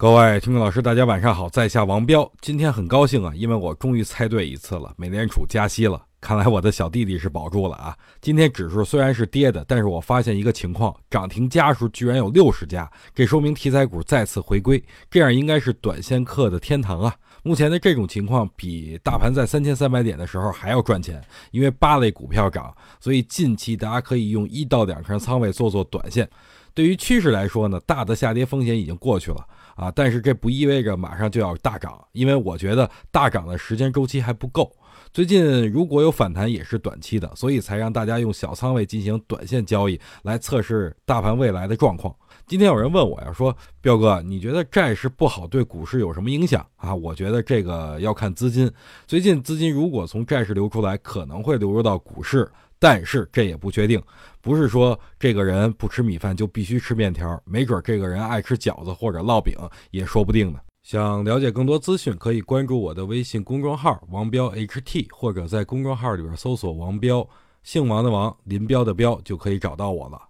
各位听众老师，大家晚上好，在下王彪。今天很高兴啊，因为我终于猜对一次了，美联储加息了。看来我的小弟弟是保住了啊。今天指数虽然是跌的，但是我发现一个情况，涨停家数居然有六十家，这说明题材股再次回归，这样应该是短线客的天堂啊。目前的这种情况比大盘在三千三百点的时候还要赚钱，因为八类股票涨，所以近期大家可以用一到两成仓位做做短线。对于趋势来说呢，大的下跌风险已经过去了。啊，但是这不意味着马上就要大涨，因为我觉得大涨的时间周期还不够。最近如果有反弹，也是短期的，所以才让大家用小仓位进行短线交易，来测试大盘未来的状况。今天有人问我呀，说彪哥，你觉得债市不好对股市有什么影响啊？我觉得这个要看资金，最近资金如果从债市流出来，可能会流入到股市。但是这也不确定，不是说这个人不吃米饭就必须吃面条，没准这个人爱吃饺子或者烙饼也说不定呢。想了解更多资讯，可以关注我的微信公众号“王彪 HT”，或者在公众号里边搜索“王彪”，姓王的王，林彪的彪，就可以找到我了。